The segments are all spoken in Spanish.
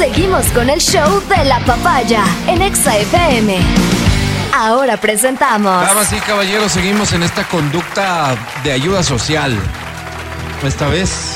Seguimos con el show de la papaya en Exa FM. Ahora presentamos. Damas y caballeros, seguimos en esta conducta de ayuda social. Esta vez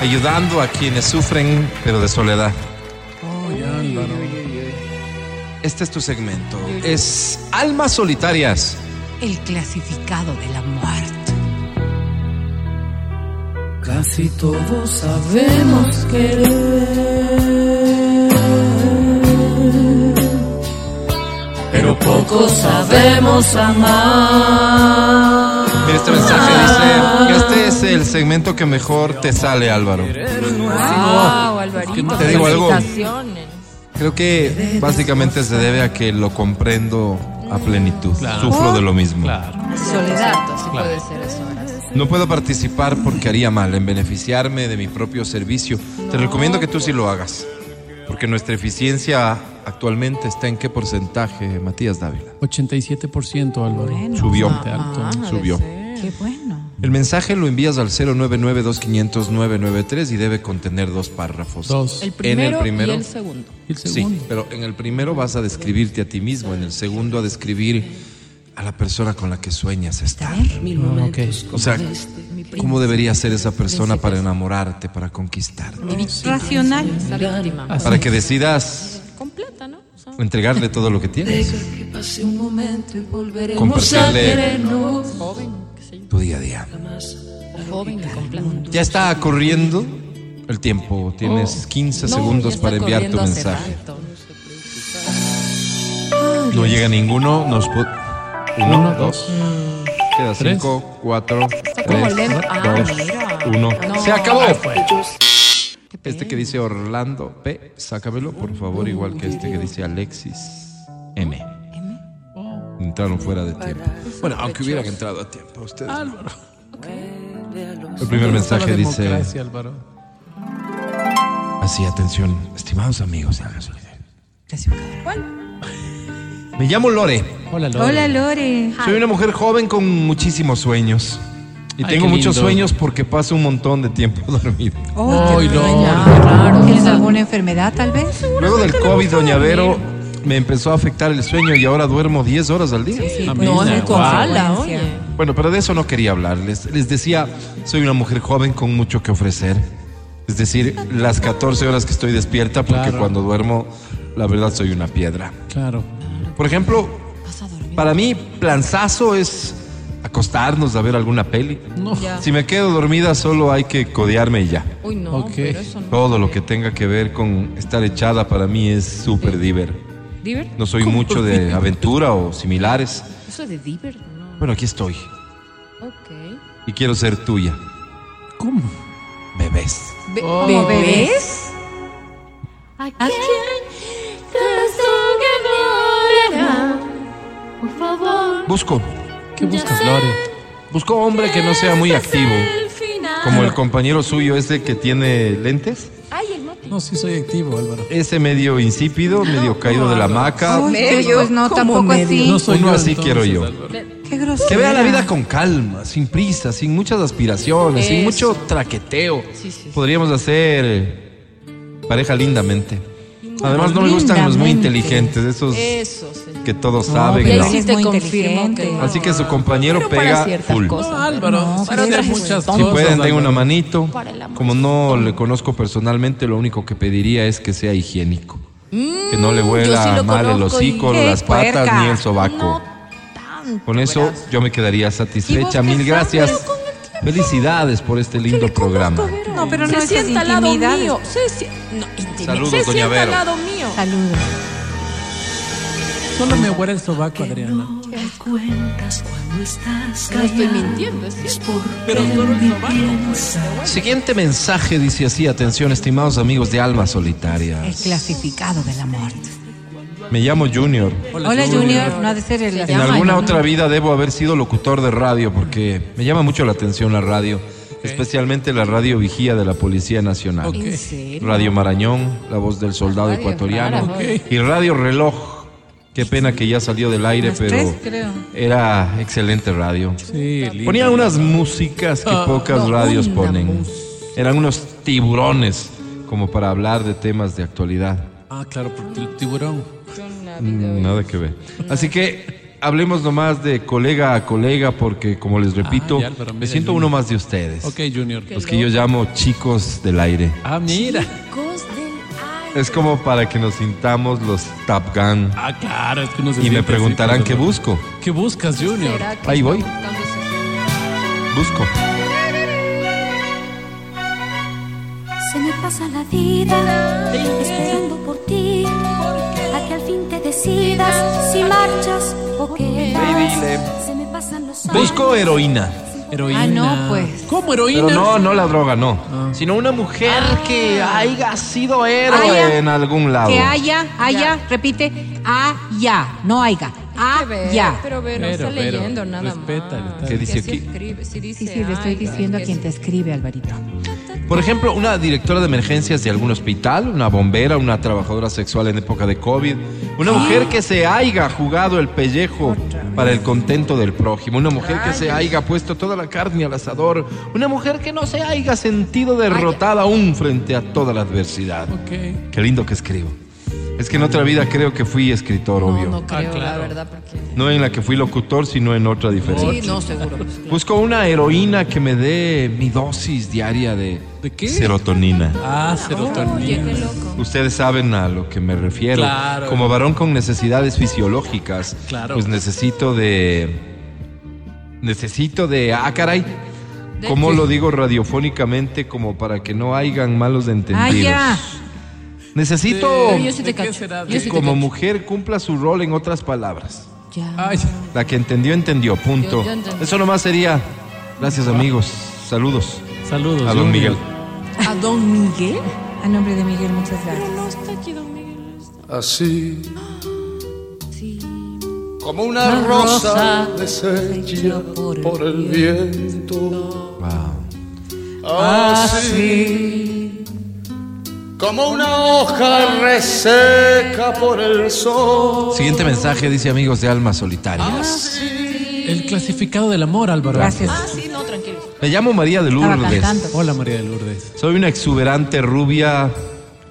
ayudando a quienes sufren, pero de soledad. Este es tu segmento. Es Almas Solitarias. El clasificado de la muerte. Casi todos sabemos querer, pocos sabemos amar. Este mensaje dice, este es el segmento que mejor te sale, Álvaro. Wow, Alvarito. Te digo algo. Creo que básicamente se debe a que lo comprendo a plenitud. Sufro de lo mismo. Soledad, así puede ser eso. No puedo participar porque haría mal en beneficiarme de mi propio servicio. Te recomiendo que tú sí lo hagas. Porque nuestra eficiencia actualmente está en qué porcentaje, Matías Dávila. 87% Álvaro. Bueno. Subió. Alto. Ah, debe Subió. Qué bueno. El mensaje lo envías al 099-2500-993 y debe contener dos párrafos. Dos. El En primero, el primero. y el segundo. Sí, pero en el primero vas a describirte a ti mismo, en el segundo a describir a la persona con la que sueñas estar. Ah, ok. O sea, ¿cómo debería ser esa persona para enamorarte, para conquistarte? Racional. Para que decidas entregarle todo lo que tienes, Que pase un momento y volveremos a Compartirle. joven, tu día a día. Joven. Ya está corriendo el tiempo, tienes 15 Oh. No, segundos para enviar tu mensaje. No llega ninguno, nos Uno, Uno, dos. Queda Tres. cinco, cuatro, tres. Ah, dos, uno. No. Se acabó. Qué Este que dice Orlando P, sácamelo, por favor, igual que este que dice Alexis M. Entraron fuera de tiempo. Bueno, aunque hubieran entrado a tiempo, ustedes. no. Álvaro. El primer mensaje dice Álvaro. así, atención, estimados amigos. Me llamo Lore. Hola, Lore. Hola, Lore. Soy una mujer joven con muchísimos sueños. Y Ay, tengo muchos lindo. sueños porque paso un montón de tiempo dormido. Ay, Lore. ¿Tienes alguna enfermedad, tal vez? Luego del COVID, Doña Vero me empezó a afectar el sueño y ahora duermo 10 horas al día. Ah, No, mira, es mala, oye. Bueno, pero de eso no quería hablarles. Les decía, soy una mujer joven con mucho que ofrecer. Es decir, las 14 horas que estoy despierta porque Claro. cuando duermo, la verdad soy una piedra. Claro. Por ejemplo, para mí, planzazo es acostarnos a ver alguna peli. No. Ya. Si me quedo dormida, solo hay que codearme y ya. Uy, no, Ok. pero eso no. Todo lo que tenga que ver con estar echada para mí es súper diver. ¿Diver? No soy mucho de aventura o similares. Eso es de Diver, no. Bueno, aquí estoy Ok. y quiero ser tuya. ¿Cómo? Bebés. Be- Oh. ¿Bebés? ¿A quién? Busco. ¿Qué buscas, Lore? Busco hombre que no sea muy activo. Como el compañero suyo ese que tiene lentes. Ay, el mote. No, sí soy activo, Álvaro. Ese medio insípido, medio caído de la hamaca. Medio. Pues no, tampoco así. No soy Uno yo, así entonces, quiero yo. Álvaro. Qué grosero. Que vea la vida con calma, sin prisa, sin muchas aspiraciones, sin Eso. mucho traqueteo. Sí, sí, sí. Podríamos hacer pareja lindamente. Además, no me gustan los muy inteligentes, esos Eso, sí. Que todos No, saben. Y ahí pero- ¿no? sí te muy confirmo inteligente. que no. Así que su compañero Pero para pega ciertas full. cosas. No, Álvaro. No, para muchas Si cosas. pueden, den una manito. Para. Como no le conozco personalmente, lo único que pediría es que sea higiénico. que no le huela sí mal el hocico, ¡Qué las patas puerca! ni el sobaco. No Con eso verás. yo me quedaría satisfecha. Mil gracias. Felicidades por este lindo programa. No, pero no se sienta al lado mío. Se, si- no, intimidad. Saludos, se doña sienta Vero. al lado mío. Saludos. Solo me huele el sobaco, Adriana. Te cuentas cuando estás No estoy mintiendo, es. Pero solo el sobaco. Siguiente mensaje dice así, atención estimados amigos de Almas El Solitarias. clasificado de la muerte. Me llamo Junior. Hola, Junior. No ha de ser el En llama alguna Junior. otra vida debo haber sido locutor de radio porque me llama mucho la atención la radio, especialmente la radio vigía de la Policía Nacional. Ok. ¿En serio? Radio Marañón, La Voz del Soldado Radio Ecuatoriano rara, Ok. y Radio Reloj. Qué pena que ya salió del aire, Las pero tres, creo. era excelente radio. Sí, lindo. Ponían unas músicas que Ah, pocas no, radios ponen. música. Eran unos tiburones como para hablar de temas de actualidad. Ah, claro, porque el tiburón. Mm, Nada que ver. Así que hablemos nomás de colega a colega porque, como les repito, me siento Junior. uno más de ustedes. Ok, Junior. Los que yo llamo chicos del aire. Ah, mira. Chicos del aire. Es como para que nos sintamos los Top Gun. Ah, claro, es que uno se Y me siente preguntarán así, qué busco. ¿Qué buscas, Junior? ¿Será que Ahí voy. buscando Busco. Se me pasa la vida esperando por ti, a que al fin te decidas si marchas o quedas. Se me pasan los años. Busco heroína. Heroína. Ah, no, pues. ¿Cómo heroína? Pero no, no la droga, no. Sino una mujer que haya sido héroe Haya. en algún lado. Que haya, haya, repite, haya, no haya, ver, haya. Pero Pero, está leyendo nada más. ¿Qué dice aquí? sí dice, Sí, sí, le estoy ay, diciendo a quien sí. te escribe, Alvarito. Por ejemplo, una directora de emergencias de algún hospital, una bombera, una trabajadora sexual en época de COVID, una mujer que se haya jugado el pellejo para el contento del prójimo, una mujer que se haya puesto toda la carne al asador, una mujer que no se haya sentido derrotada aún frente a toda la adversidad. Qué lindo que escribo. Es que en otra vida creo que fui escritor, No, obvio. no creo, la claro. verdad, porque... No en la que fui locutor, sino en otra diferente. Sí, no, seguro. Busco una heroína que me dé mi dosis diaria de, ¿De qué? serotonina. Ah, serotonina. loco. Ustedes saben a lo que me refiero. Claro. Como varón con necesidades fisiológicas, Claro. pues necesito de... Necesito de... Ah, caray. ¿De ¿Cómo lo digo radiofónicamente como para que no hayan malos entendidos? Ah, ya. Necesito Pero yo sí ¿De te qué cacho. será? Yo que sí te como cacho. mujer cumpla su rol en otras palabras. Ya. Ay, La que entendió, entendió. Punto. Yo- yo. Eso nomás sería. Gracias, amigos. Saludos. saludos. A don. Miguel. ¿A Don Miguel? A nombre de Miguel, muchas gracias. No está aquí Don Miguel. Así Sí. como una rosa deshecha por el viento. Wow. Así como una hoja reseca por el sol. Siguiente mensaje dice amigos de almas solitarias. El clasificado del amor, Álvaro. Gracias. Ah, sí, no, tranquilo. Me llamo María de Lourdes. Hola, María de Lourdes. Soy una exuberante rubia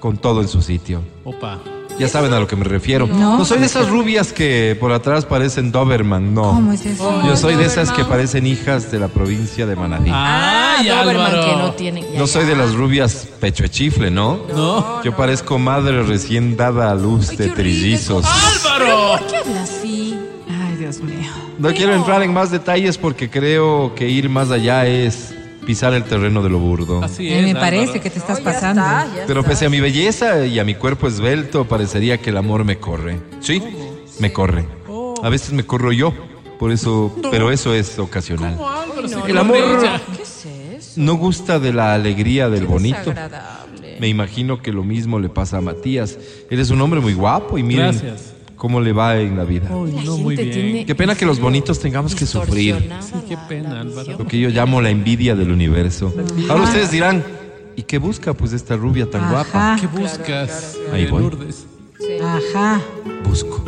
con todo en su sitio. Opa. Ya saben a lo que me refiero. No. No soy de esas rubias que por atrás parecen Doberman, no. ¿Cómo es eso? Yo soy de esas que Doberman. parecen hijas de la provincia de Manabí. Ay, Doberman Álvaro. que no tienen. ya, No soy ya. de las rubias pecho de chifle, ¿no? No. Yo parezco madre recién dada a luz Ay, de trillizos. ¡Álvaro! ¿Por qué habla así? Ay, Dios mío. No quiero entrar en más detalles porque creo que ir más allá es pisar el terreno de lo burdo. Así Eh, es. me parece Álvaro. que te estás No, ya pasando. está, ya Pero está. pese a mi belleza y a mi cuerpo esbelto, parecería que el amor me corre. ¿Sí? Me corre. A veces me corro yo, por eso, pero eso es ocasional. Álvaro, se El amor. ¿Qué es eso? no gusta de la alegría del bonito. Desagradable. Me imagino que lo mismo le pasa a Matías. Él es un hombre muy guapo y miren Gracias. Cómo le va en la vida. La no, muy bien. Qué pena que los bonitos tengamos que sufrir. Sí, qué pena, Álvaro. Lo que yo llamo la envidia del universo. Ahora ustedes dirán, ¿y qué busca pues esta rubia tan guapa? Ajá. ¿Qué buscas? Ahí de voy. Lourdes. Sí. Ajá. Busco.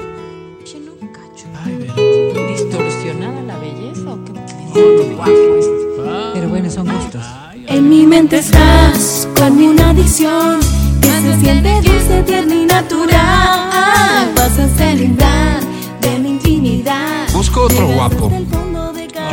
Che, no cacho. Ay, Vero. ¿Distorsionada la belleza o qué? Qué guapo es. Pero bueno, son gustos. En mi mente estás como una adicción que se siente dulce, tierna y natural. Vas a celebrar de mi intimidad. Busco otro guapo.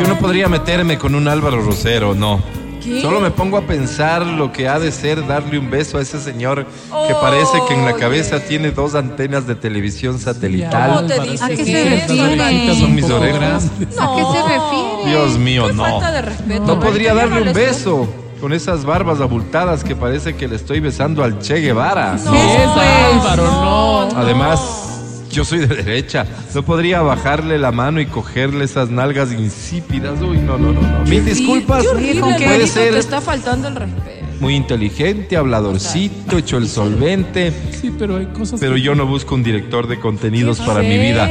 Yo no podría meterme con un Álvaro Rosero, no. ¿Qué? Solo me pongo a pensar lo que ha de ser darle un beso a ese señor que parece que en la cabeza tiene dos antenas de televisión ¿Cómo satelital. te Álvaro, dice ¿A qué se refiere? Son mis orejas. grandes. ¿A qué se refiere? Dios mío, Qué no. falta de respeto. No Alvarito, podría darle un beso con esas barbas abultadas que parece que le estoy besando al Che Guevara. ¿Qué es, Álvaro? No. Además, yo soy de derecha. No podría bajarle la mano y cogerle esas nalgas insípidas. Uy, no, no, no. no. Mil disculpas. Qué horrible. Puede ser Te está faltando el respeto. Muy inteligente, habladorcito, hecho el solvente. Sí, pero hay cosas. Pero que- yo no busco un director de contenidos para mi vida.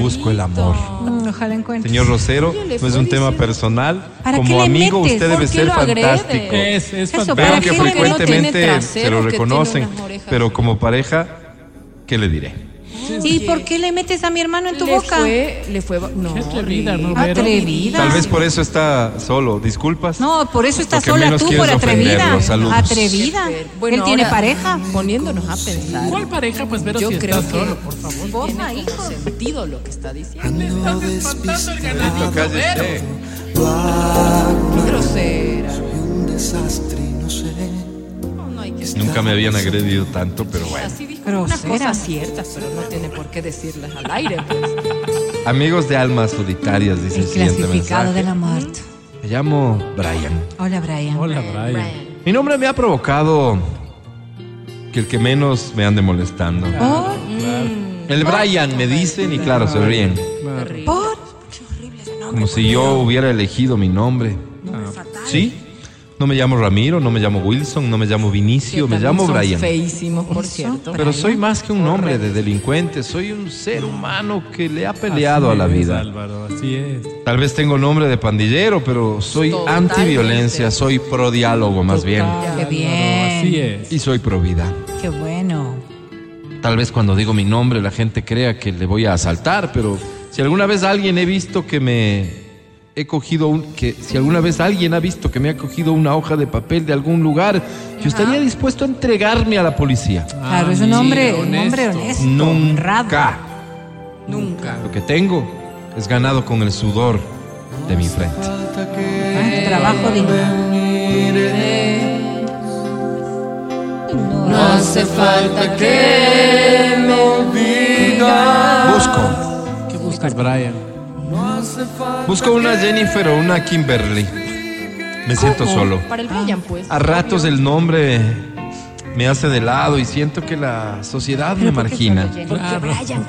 Busco el amor. Mm, ojalá encuentres. Señor Rosero, no es un tema personal. ¿Para qué Como amigo, metes? usted ¿Por debe ser fantástico. Es, es Eso, fantástico. ¿para Veo que frecuentemente se lo reconocen, pero así? como pareja, ¿qué le diré? ¿Y por qué le metes a mi hermano en tu le boca? Fue, le fue. No, atrevida, ¿no? Atrevida. Tal vez por eso está solo. Disculpas. No, por eso Porque sola tú, por atrevida. Atrevida. Bueno, Él tiene ahora, pareja. Poniéndonos a pensar. ¿Cuál pareja? Pues Vero, Yo si creo estás que solo, por favor. Vos, tiene hijo. sentido lo que está diciendo. Estás espantando el ganadito, Vero. Cállese. Nunca me habían agredido tanto, pero bueno. Así dijo unas Grosera. cosas ciertas, pero no tiene por qué decirlas al aire, pues. Amigos de almas solitarias, dice El el siguiente clasificado mensaje. de la muerte. Me llamo Brian. Hola, Brian. Hola, Brian. Mi nombre me ha provocado que el que menos me ande molestando. ¿Por? El Brian me dicen y claro, se ríen. Claro. ¿Por? Como si yo hubiera elegido mi nombre. ¿Sí? No me llamo Ramiro, no me llamo Wilson, no me llamo Vinicio, me llamo son Brian. Feísimos, por cierto. Pero soy más que un nombre de delincuente, soy un ser humano que le ha peleado a la Así es, vida. Álvaro, así es. Tal vez tengo nombre de pandillero, pero soy antiviolencia, soy pro diálogo más bien. Qué Así bien. es. Y soy pro vida. Qué bueno. Tal vez cuando digo mi nombre la gente crea que le voy a asaltar, pero si alguna vez alguien he visto que me he cogido un que si alguna vez alguien ha visto que me ha cogido una hoja de papel de algún lugar, yo estaría dispuesto a entregarme a la policía. Claro, es un mira, hombre, un hombre honesto. honrado. Nunca. Nunca. Lo que tengo es ganado con el sudor de mi frente. Ah, Trabajo digno. No hace falta que me digas. Busco, ¿Qué buscas, Brian? Busco una Jennifer o una Kimberly. Me siento solo. Para el Brian, pues. A ratos el nombre me hace de lado y siento que la sociedad me margina.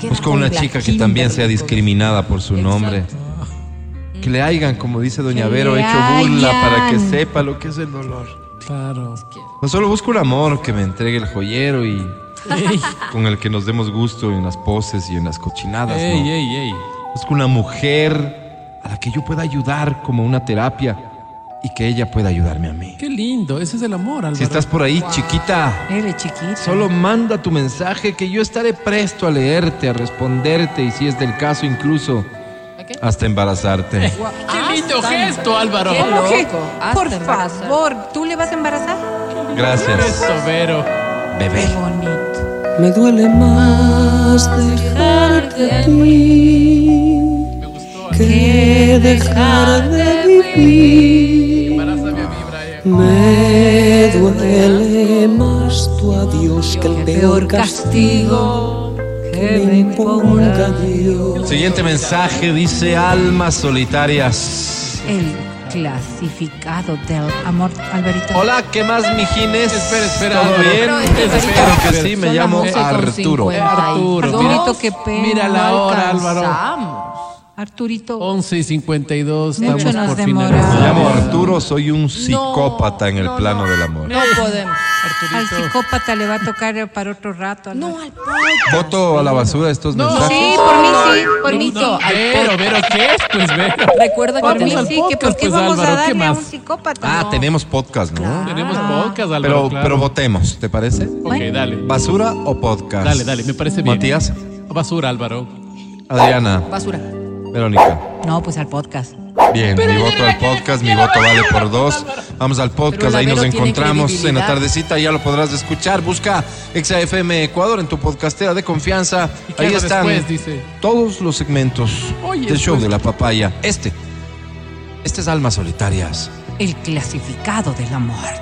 Busco una chica que también sea discriminada por su nombre. Que le hayan, como dice Doña Vero, hecho burla para que sepa lo que es el dolor. Claro. No solo busco un amor que me entregue el joyero y con el que nos demos gusto en las poses y en las cochinadas. ey, no. ey, ey. Busco una mujer a la que yo pueda ayudar como una terapia y que ella pueda ayudarme a mí. Qué lindo. Ese es el amor, Álvaro. Si estás por ahí, chiquita, Eres chiquito. Solo manda tu mensaje que yo estaré presto a leerte, a responderte y si es del caso incluso hasta embarazarte. Qué lindo gesto, Álvaro. Qué ¿Cómo que? loco, hasta Por embarazar. favor, ¿tú le vas a embarazar? Gracias, Eso, Vero. bebé. Qué bonito. Me duele más dejarte a ti. Que dejar de vivir. Brian. Me duele más tu adiós que el peor castigo que me imponga Dios. Siguiente mensaje dice almas solitarias. El clasificado del amor, Alvarito. Hola, ¿qué más, mijines? Espera, espera, ¿Todo bien? Espero que sí, me llamo las 11 con Arturo. 52. Arturo, pena. Mira la hora, Álvaro. Arturito. 11 y 52. Mucho Estamos nos por demoramos. Me llamo Arturo, soy un psicópata en el no, plano no. del amor. No podemos. Al Arturito. psicópata le va a tocar para otro rato. No, al podcast. Voto a la basura estos No. mensajes. Sí, por mí sí, por mí sí. No, al Vero, Vero, ¿qué es? Pues Vero. Recuerda que Por mí Vamos al tenemos... sí, que podcast, por qué pues, vamos Álvaro, a ¿qué darle a un psicópata. Ah, No. tenemos podcast, ¿no? Tenemos podcast, Álvaro. Pero, claro. pero votemos, ¿te parece? Ok, dale. ¿Basura o podcast? Dale, dale, me parece bien. Matías, Basura, Álvaro. Adriana, Basura. Verónica. No, pues al podcast. Bien, mi voto al podcast, mi voto vale por dos. Vamos al podcast, ahí nos encontramos en la tardecita, ya lo podrás escuchar. Busca XFM Ecuador en tu podcastera de confianza. ¿Y qué Ahí están después, dice? todos los segmentos Oye, del show después- de la papaya. Este, este es Almas Solitarias. El clasificado de la muerte.